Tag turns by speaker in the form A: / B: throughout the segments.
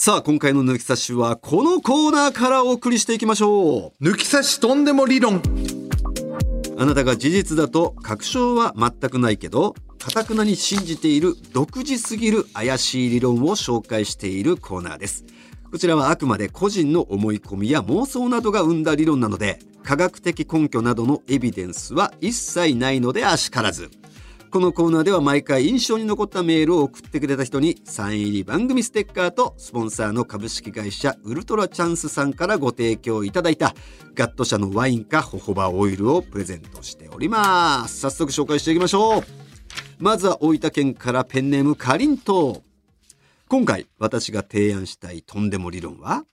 A: さあ、今回の抜き差しはこのコーナーからお送りしていきましょ
B: 抜き差しとんでも理論
A: う。あなたが事実だと確証は全くないけど、かたくなに信じている独自すぎる怪しい理論を紹介しているコーナーです。こちらはあくまで個人の思い込みや妄想などが生んだ理論なので、科学的根拠などのエビデンスは一切ないのであしからず。このコーナーでは毎回印象に残ったメールを送ってくれた人にサイン入り番組ステッカーとスポンサーの株式会社ウルトラチャンスさんからご提供いただいたガット社のワインかホホバオイルをプレゼントしております。早速紹介していきましょう。まずは大分県からペンネームかりんと今回私が提案したいとんでも理論は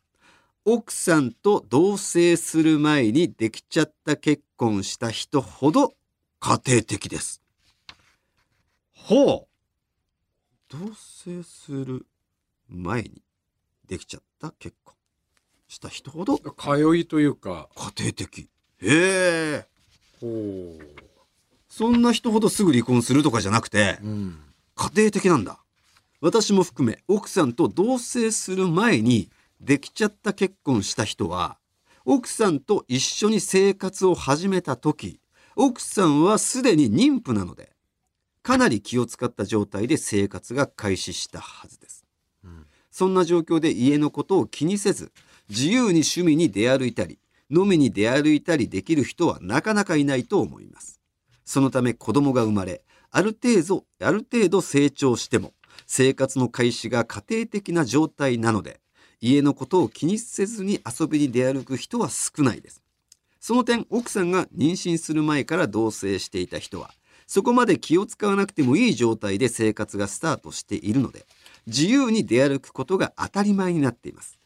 A: 奥さんと同棲する前にできちゃった結婚した人ほど家庭的です。ほう。同棲する前にできちゃった結婚した人ほど。
B: 通いというか。
A: 家庭的。へえ。
B: ほ
A: そんな人ほどすぐ離婚するとかじゃなくて
B: う、うん、
A: 家庭的なんだ。私も含め奥さんと同棲する前にできちゃった結婚した人は奥さんと一緒に生活を始めた時奥さんはすでに妊婦なのでかなり気を使った状態で生活が開始したはずです、
B: うん。
A: そんな状況で家のことを気にせず自由に趣味に出歩いたり飲みに出歩いたりできる人はなかなかいないと思います。そのため子供が生まれある程度ある程度成長しても生活の開始が家庭的な状態なので家のことを気にせずに遊びに出歩く人は少ないです。その点奥さんが妊娠する前から同棲していた人はそこまで気を使わなくてもいい状態で生活がスタートしているので自由に出歩くことが当たり前になっています。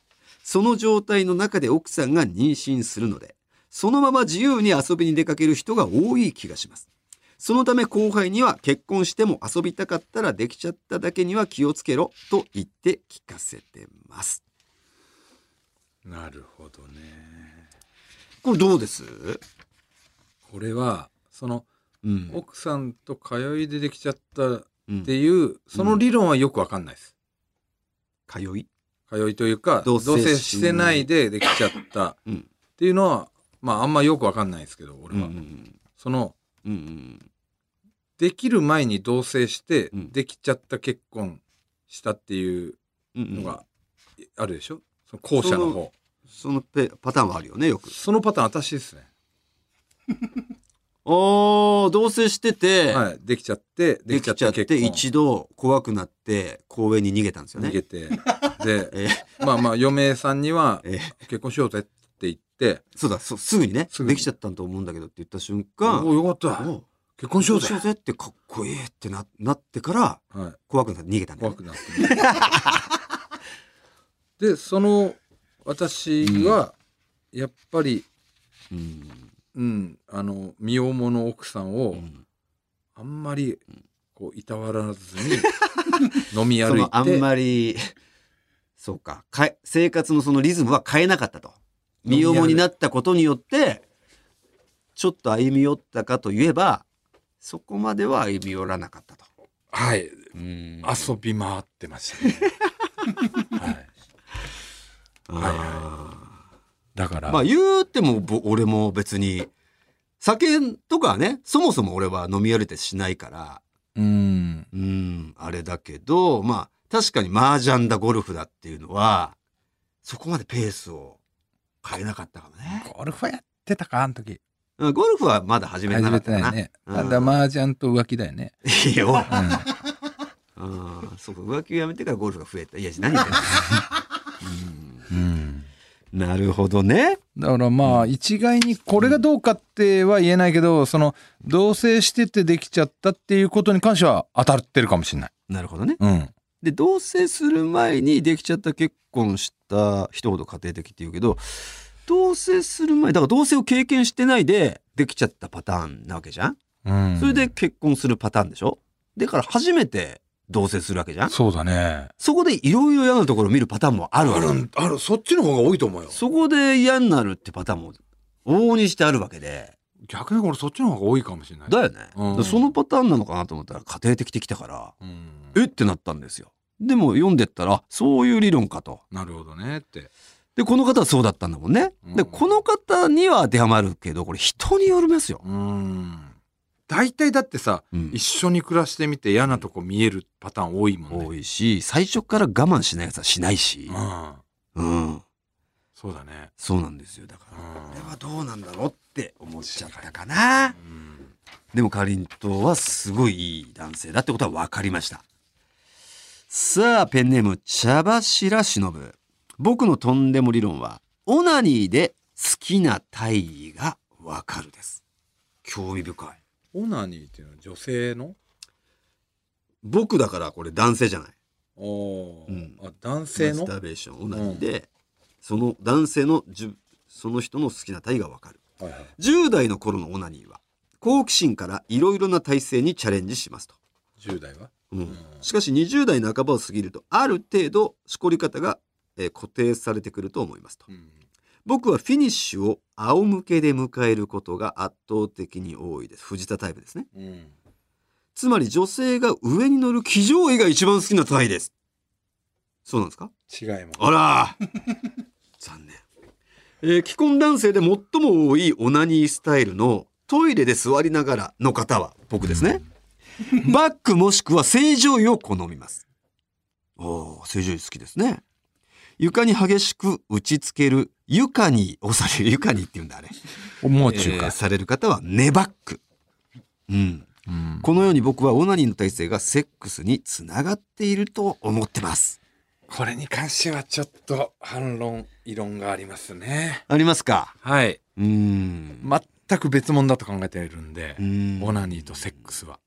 A: その状態の中で奥さんが妊娠するのでそのまま自由に遊びに出かける人が多い気がします。そのため後輩には結婚しても遊びたかったらできちゃっただけには気をつけろと言って聞かせてます。
B: なるほどね。
A: これどうです？
B: これはその
A: うん。
B: 奥さんと通いでできちゃったっ
A: うん。
B: ていう、その理論はよくわかんないです。
A: 通い？
B: 通いというか
A: 同
B: 同
A: 棲
B: 棲してないでできちゃった。っ
A: うん。
B: ていうのはまああんまよくわかんないですけど俺は、
A: うんうん
B: その
A: うんうん
B: できる前に同棲して
A: うん。
B: できちゃった結婚したっていう
A: うんうん。
B: のがあるでしょ？その後者の方。
A: そのペパターンはあるよねよく。
B: そのパターン私ですね
A: あー同棲してて、
B: はいできちゃってできちゃっ
A: て一度怖くなって公園に逃げたんですよね。
B: 逃げて。で
A: えー
B: まあまあ嫁さんには
A: えー
B: 結婚しようぜって言って。
A: そうだそすぐにねできちゃったんと思うんだけどって言った瞬「間
B: おおよかった。
A: お
B: 結婚しようぜ。
A: しようぜってかっこいいってななってから」
B: はい。
A: 怖くなって逃げたんだ
B: 怖くなってでその私はやっぱり
A: うん
B: うん。あの身重の奥さんを
A: うん。
B: あんまりこういたわらずに 飲み歩い
A: そのあん
B: て
A: まりそうか。かえ生活のそのリズムは変えなかったと。身重になったことによってちょっと歩み寄ったかといえばそこまでは歩み寄らなかったと。
B: はい。
A: うん。
B: 遊び回ってましたね。はい。
A: あ
B: だから。
A: ーまあ言うてもぼ俺も別に酒とかはねそもそも俺は飲み歩いてしないから。
B: うん。
A: うんあれだけどまあ確かに麻雀だゴルフだっていうのはそこまでペースを変えなかったかもね。
B: ゴルフやってたかあの時。
A: うんゴルフはまだ始めてなかったかな。
B: てないね。
A: うん。
B: ただ麻雀と浮気だよね。
A: いい。
B: う
A: うんそうか、浮気をやめてからゴルフが増えた。いや、何言ってんの。
B: ん。
A: うんなるほどね。
B: だからまあ一概にこれがどうかっては言えないけどその同棲しててできちゃったっていうことに関しては当たってるかもしれない。
A: なるほどね。
B: うん。
A: で、同棲する前にできちゃった結婚した人ほど家庭的っていうけど、同棲する前、だから同棲を経験してないでできちゃったパターンなわけじゃん、
B: うん、
A: それで結婚するパターンでしょ？だから初めて同棲するわけじゃん？
B: そうだね。
A: そこでいろいろ嫌なところを見るパターンもあるわけ。
B: んあるそっちの方が多いと思うよ。
A: そこで嫌になるってパターンも往々にしてあるわけで。
B: 逆に俺そっちの方が多いかもしれない。
A: だよね、
B: うん
A: そのパターンなのかなと思ったら家庭的ってきたから、
B: うん。
A: えっ？てなったんですよ。でも読んでったらあそういう理論かと
B: なるほどねって
A: でこの方はそうだったんだもんね、
B: うん
A: でこの方には当てはまるけどこれ人によりますよ、
B: うん大体だってさ、
A: うん。
B: 一緒に暮らしてみて嫌なとこ見えるパターン多いもんね。
A: 多いし最初から我慢しないやつはしないし。
B: うん。
A: うん。
B: そうだね。
A: そうなんですよ。だから
B: うん。
A: これはどうなんだろうって思っちゃったかな。
B: うん。
A: でもかりんとうはすごいいい男性だってことは分かりました。さあペンネーム茶柱忍。僕のとんでも理論はオナニーで好きな体位が分かるです。興味深い
B: オナニーっていうのは女性の？
A: 僕だからこれ男性じゃない。
B: おー。
A: うん。
B: あ男性の？
A: マスターベーションオナニーで、その男性のじゅその人の好きな体位が分かる。
B: はいはい。
A: 10代の頃のオナニーは好奇心からいろいろな体勢にチャレンジしますと。
B: 10代は？
A: うん。
B: うん。
A: しかし20代半ばを過ぎるとある程度しこり方が、えー固定されてくると思いますと。
B: うん
A: 僕はフィニッシュを仰向けで迎えることが圧倒的に多いです。藤田タイプですね。
B: うん。
A: つまり女性が上に乗る騎乗位が一番好きな体位です。そうなんですか？
B: 違います。
A: あら 残念、えー既婚男性で最も多いオナニースタイルのトイレで座りながらの方は僕ですね、バックもしくは正常位を好みます。おー正常位好きですね床に激しく打ちつける床に押される 床にって言うんだあれ、
B: もう中か。
A: えー、される方はネバック。うん。
B: うん。
A: このように僕はオナニーの体制がセックスにつながっていると思ってます。
B: これに関してはちょっと反論異論がありますね。
A: ありますか？
B: はい。
A: うん。
B: 全く別物だと考えているんで
A: うん。
B: オナニーとセックスは。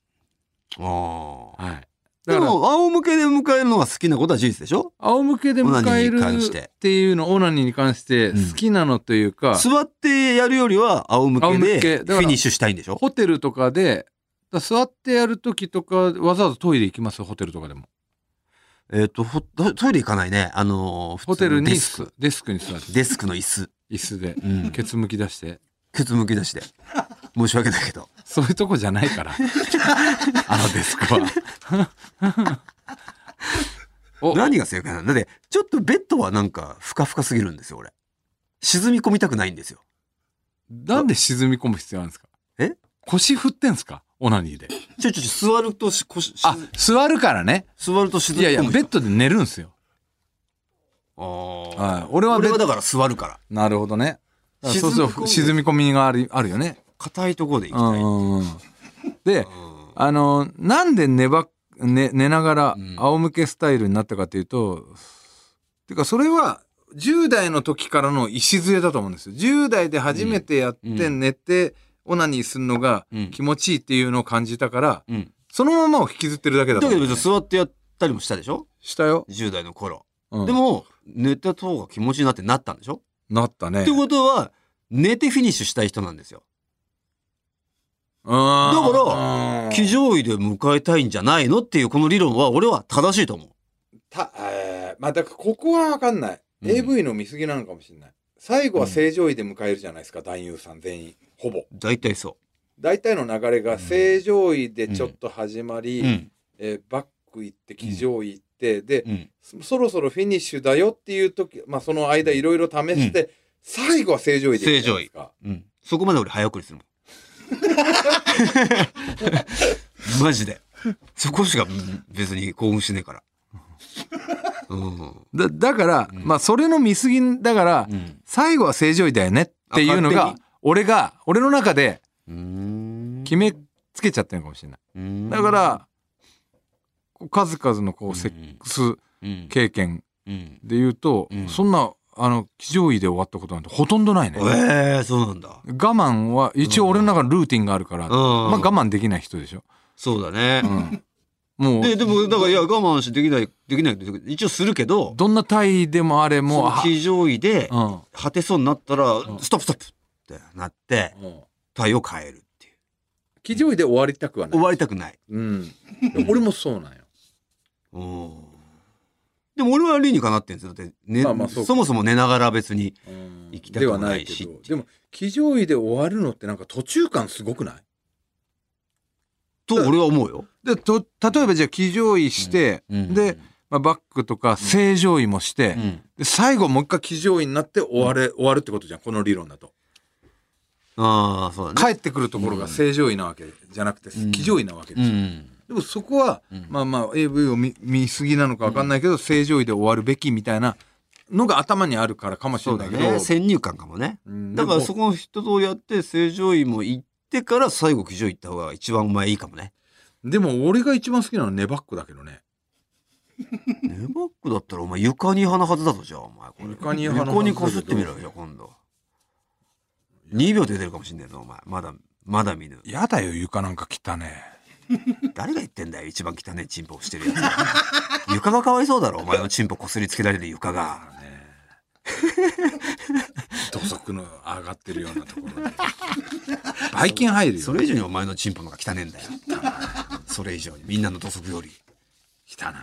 A: ああ。
B: はい
A: でも、仰向けで迎えるのが好きなことは事実でしょ？
B: 仰向けで迎えるっていうのオナニーに関して
A: うん
B: 好きなのというか、
A: 座ってやるよりは仰向けでフィニッシュしたいんでしょ？
B: ホテルとかでだ座ってやる時とかわざわざトイレ行きますホテルとかでも
A: えっ、とほト、トイレ行かないね。あのー、
B: ホテルに
A: デスク。
B: デスクに座って
A: デスクの椅子。
B: 椅子で
A: うん。
B: ケツむき出して
A: ケツむき出しで。申し訳ないけど。
B: そういうとこじゃないから。あのデスクは。お。
A: 何が正解なんだって、ちょっとベッドはなんか、ふかふかすぎるんですよ、俺。沈み込みたくないんですよ。
B: なんで沈み込む必要なんですか？
A: え？
B: 腰振ってんすか？オナニーで。
A: ちょちょちょ、座るとし、腰、
B: あ座るからね。
A: 座ると沈
B: いやいや
A: み込む。
B: ベッドで寝るんすよ。
A: あー。
B: はい。俺はベッ
A: 俺はだから座るから。
B: なるほどね。そうそう沈み込みがあるあるよね
A: 硬いところで行きたい。
B: う。んうんうん。で
A: うん。
B: あのなんで寝ば寝寝ながら
A: うん。
B: 仰向けスタイルになったかというと、てかそれは10代の時からの礎だと思うんですよ。10代で初めてやって
A: うん。
B: 寝てオナニーするのが
A: うん。
B: 気持ちいいっていうのを感じたから
A: うん。
B: そのままを引きずってるだけだ
A: だけど
B: と思う
A: 別に座ってやったりもしたでしょ？
B: したよ、
A: 10代の頃、
B: うん。
A: でも寝た方が気持ちいいなってなったんでしょ、
B: なったね。
A: ってことは寝てフィニッシュしたい人なんですよだから騎乗位で迎えたいんじゃないのっていうこの理論は俺は正しいと思う。
B: た、えーまあだからここは分かんない、
A: うん。
B: AV の見過ぎなのかもしれない。最後は正常位で迎えるじゃないですか、男優さん全員。ほぼ。
A: 大体そ
B: 大体の流れが正常位でちょっと始まり、
A: ううん。
B: えーバック行って騎乗位行って、で
A: うん。
B: そそろそろフィニッシュだよっていう時、まあ、その間いろいろ試して、最後は正常位でいくじゃないですか。
A: うん。そこまで俺早送りするもん マジで。そこしか別に興奮しねえから。うん。
B: だだから、
A: うん。
B: まあそれの見過ぎだから、
A: うん。
B: 最後は正常位だよねっていうのが俺が俺の中で
A: うん。
B: 決めつけちゃってるのかもしれない。
A: うん。
B: だから、数々のこ
A: う
B: セックス
A: うん。
B: 経験
A: うん。
B: で言うと、
A: うん。
B: そんなあの騎乗位で終わったことなんてほとんどないね。
A: ええそうなんだ
B: 我慢は一応俺の中のルーティンがあるから、
A: うん
B: まあ我慢できない人でしょ。
A: そうだね
B: うん、もう
A: ででもだからいや我慢してできないできないって一応するけど
B: どんな体位でもあれ
A: そ
B: も
A: 騎乗位で
B: あ
A: 果てそうになったら
B: ん
A: ストップストップってなって
B: うん
A: 体を変えるっていう
B: 騎乗位で終わりたくはない。
A: 終わりたくない
B: うん。俺もそうなんよ。
A: うんでも俺は理にかなってんですよ。だって、ね
B: まあまあそ
A: そもそも寝ながら別に
B: うん。
A: 行きたくもないし。
B: ではないけどでも騎乗位で終わるのってなんか途中感すごくない？
A: と俺は思うよ。
B: でと例えばじゃあ騎乗位して、
A: うん。
B: でまあ、バックとか正常位もして、
A: うん。
B: で最後もう一回騎乗位になって終われ、終わるってことじゃんこの理論だと。
A: ああそうだね。
B: 帰ってくるところが正常位なわけじゃなくて
A: ん。
B: 騎乗位なわけですよ、
A: うん
B: でもそこは、
A: うん。
B: まあまあ AV を見見過ぎなのか分かんないけど、正常位で終わるべきみたいなのが頭にあるからかもしれないけど、
A: ね。先入観かもね。
B: うん。
A: だからそこの人とやって正常位も行ってから最後騎乗位行った方が一番お前いいかもね。
B: でも俺が一番好きなのはネバックだけどね。
A: ネバックだったらお前床に派なはずだぞじゃあお前これ。
B: 床に派のはずだけど
A: 横にこすってみろよ今度。2秒で出るかもしんねえぞお前。まだまだ見ぬ。
B: やだよ床なんか汚ね
A: 誰が言ってんだよ一番汚いチンポをしてるやつが床がかわいそうだろお前のチンポこすりつけられる床が。
B: 土足の上がってるようなところで。ばい菌入るよ
A: それ以上にお前のチンポの方が汚ねえんだよ。それ以上に。みんなの土足より。
B: 汚い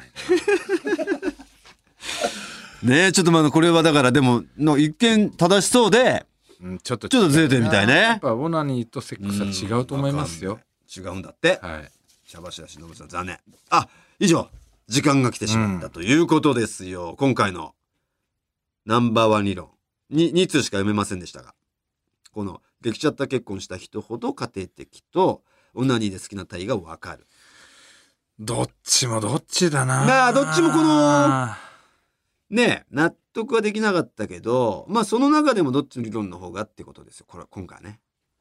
A: ね。えちょっとまあこれはだからでもの一見正しそうで
B: うんちょっと
A: ちょっとずれてるみたいね。
B: やっぱオナニーとセックスは違うと思いますよ、
A: 違うんだって。
B: はい
A: 茶柱しのぶさん残念。あ以上時間が来てしまったということですよ、今回のナンバーワン理論に2通しか読めませんでしたがこのできちゃった結婚した人ほど家庭的とオナニーで好きな体が分かる。
B: どっちもどっちだな。
A: まあどっちもこのねえ納得はできなかったけどまあその中でもどっちの理論の方がってことですよ。これ今回はね。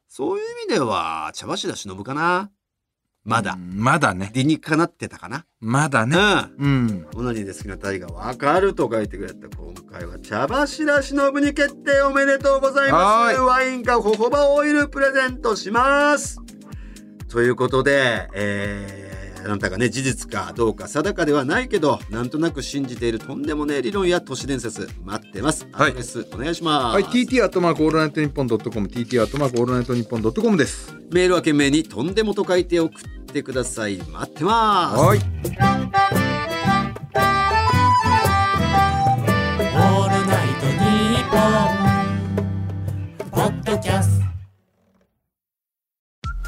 A: そういう意味では茶柱しのぶかなまだ、
B: うんまだね。
A: 理にかなってたかな？
B: まだね。
A: うん。
B: うん。
A: オナニーで好きなタイがわかると書いてくれた今回は茶柱しのぶに決定おめでとうございます。ワインかホホバオイルプレゼントします。ということで、えーあなたがね事実かどうか定かではないけどなんとなく信じているとんでもねえ理論や都市伝説。待ってます。
B: はい。
A: アドレスお願いします、
B: はい TT アットマークオールナイトニッポンドットコム TT アットマークオールナイトニッポンドットコムです。
A: メールは件名にとんでもと書いて送ってください。待ってます。
B: はい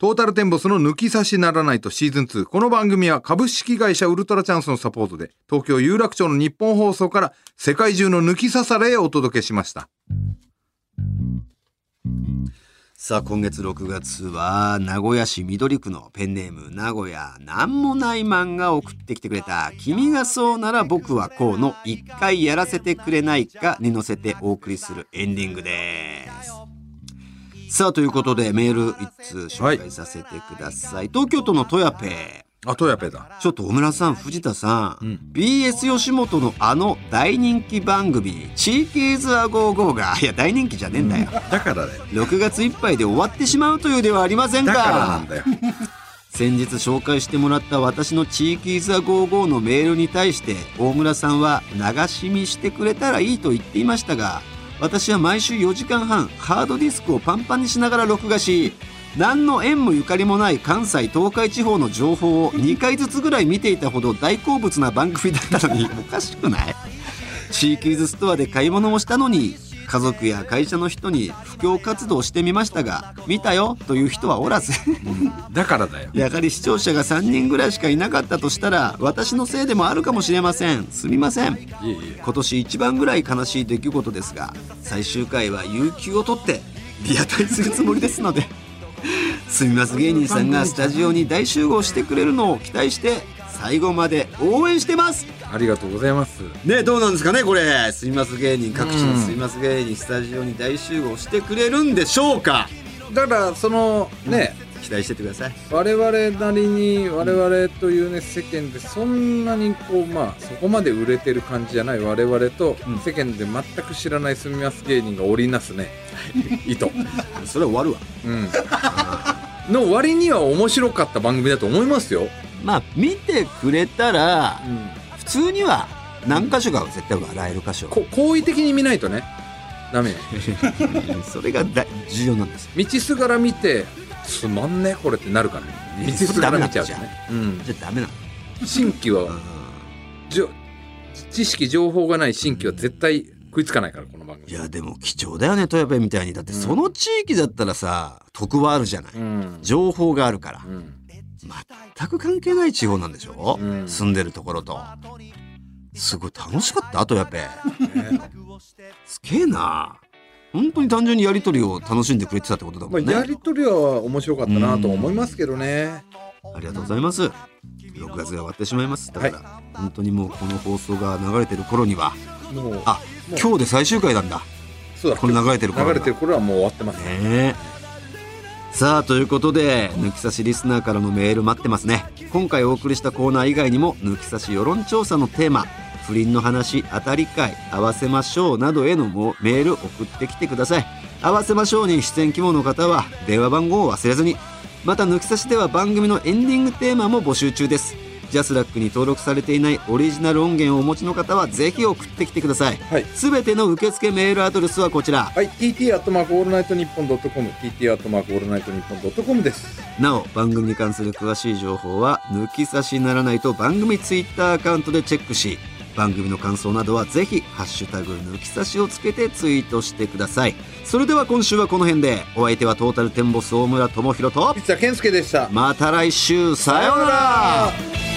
B: トータルテンボスの抜き差しならナイトシーズン2。この番組は株式会社ウルトラチャンスのサポートで、東京有楽町のニッポン放送から世界中の抜き差されへお届けしました。
A: さあ今月6月は名古屋市緑区のペンネーム名古屋なんもないマンが送ってきてくれた「君がそうなら僕はこう」の「一回やらせてくれないか」に乗せてお送りするエンディングです。さあということでメール一通紹介させてください、東京都のトヤペ
B: あとやぺだ。
A: ちょっと小村さん藤田さん、
B: うん。
A: BS 吉本のあの大人気番組「チーキーズ・ア・ゴーゴーが」いや大人気じゃねえんだよ、
B: だからだよ。
A: 6月いっぱいで終わってしまうというではありませんか。
B: だからなんだよ。
A: 先日紹介してもらった私のチーキーズ・ア・ゴーゴーのメールに対して大村さんは流し見してくれたらいいと言っていましたが私は毎週4時間半ハードディスクをパンパンにしながら録画し何の縁もゆかりもない関西東海地方の情報を2回ずつぐらい見ていたほど大好物な番組だったのにおかしくない？チーキーズストアで買い物もしたのに家族や会社の人に布教活動してみましたが見たよという人はおらず。
B: だからだよ。
A: やはり視聴者が3人ぐらいしかいなかったとしたら私のせいでもあるかもしれません。すみません。今年一番ぐらい悲しい出来事ですが最終回は有給を取ってリアタイするつもりですので。すみます芸人さんがスタジオに大集合してくれるのを期待して最後まで応援してます。
B: ありがとうございます。
A: ねどうなんですかねこれ。すみます芸人各地のすみます芸人スタジオに大集合してくれるんでしょうか。
B: だから、その、ね、
A: 期待しててください。
B: 我々なりに我々というね世間でそんなにこうまあそこまで売れてる感じじゃない我々と
A: うん。
B: 世間で全く知らない住みます芸人が織りなすね 意図、
A: それは終わるわ。
B: うん、の割には面白かった番組だと思いますよ、
A: まあ見てくれたら
B: うん、
A: 普通には何箇所かは絶対笑える箇所。
B: こ好意的に見ないとね。ダメ。よ
A: それが大重要なんです。
B: 道すがら見てつまんねこれってなるから
A: え
B: 道すがら見ちゃう。とね、うん、
A: じゃあダメなの。
B: 新規はじょ知識情報がない新規は絶対食いつかないからこの番組。
A: いやでも貴重だよね富山みたいに。だってその地域だったらさ得はあるじゃない、
B: うん。
A: 情報があるから。
B: うん
A: 全く関係ない地方なんでしょ、
B: うん。
A: 住んでるところと。すごい楽しかったあとやっぱすげえな。本当に単純にやりとりを楽しんでくれてたってことだ
B: まあ、
A: もんね、
B: やりとりは面白かったなと思いますけどね、
A: ありがとうございます。6月が終わってしまいます。だから、本当にもうこの放送が流れてる頃には。
B: もう
A: あ今日で最終回なんだ。
B: そうだ
A: これ流れてる頃
B: 流れてる頃はもう終わってます、
A: ねえさあということで抜き差しリスナーからのメール待ってますね。今回お送りしたコーナー以外にも抜き差し世論調査のテーマ不倫の話当たり会合わせましょうなどへのメール送ってきてください。合わせましょうに出演希望の方は電話番号を忘れずに。また抜き差しでは番組のエンディングテーマも募集中です。ジャスラックに登録されていないオリジナル音源をお持ちの方はぜひ送ってきてください。
B: はい。
A: すべての受付メールアドレスはこちら。
B: はい。TT アットマークオールナイトニッポンドットコム TT アットマークオールナイトニッポンドットコムです。
A: なお番組に関する詳しい情報は抜き差しならナイト番組ツイッターアカウントでチェックし番組の感想などはぜひ「ハッシュタグ抜き差し」をつけてツイートしてください。それでは今週はこの辺でお相手はトータルテンボス大村智広と
B: ピッツァ健介でした。
A: また来週。さようなら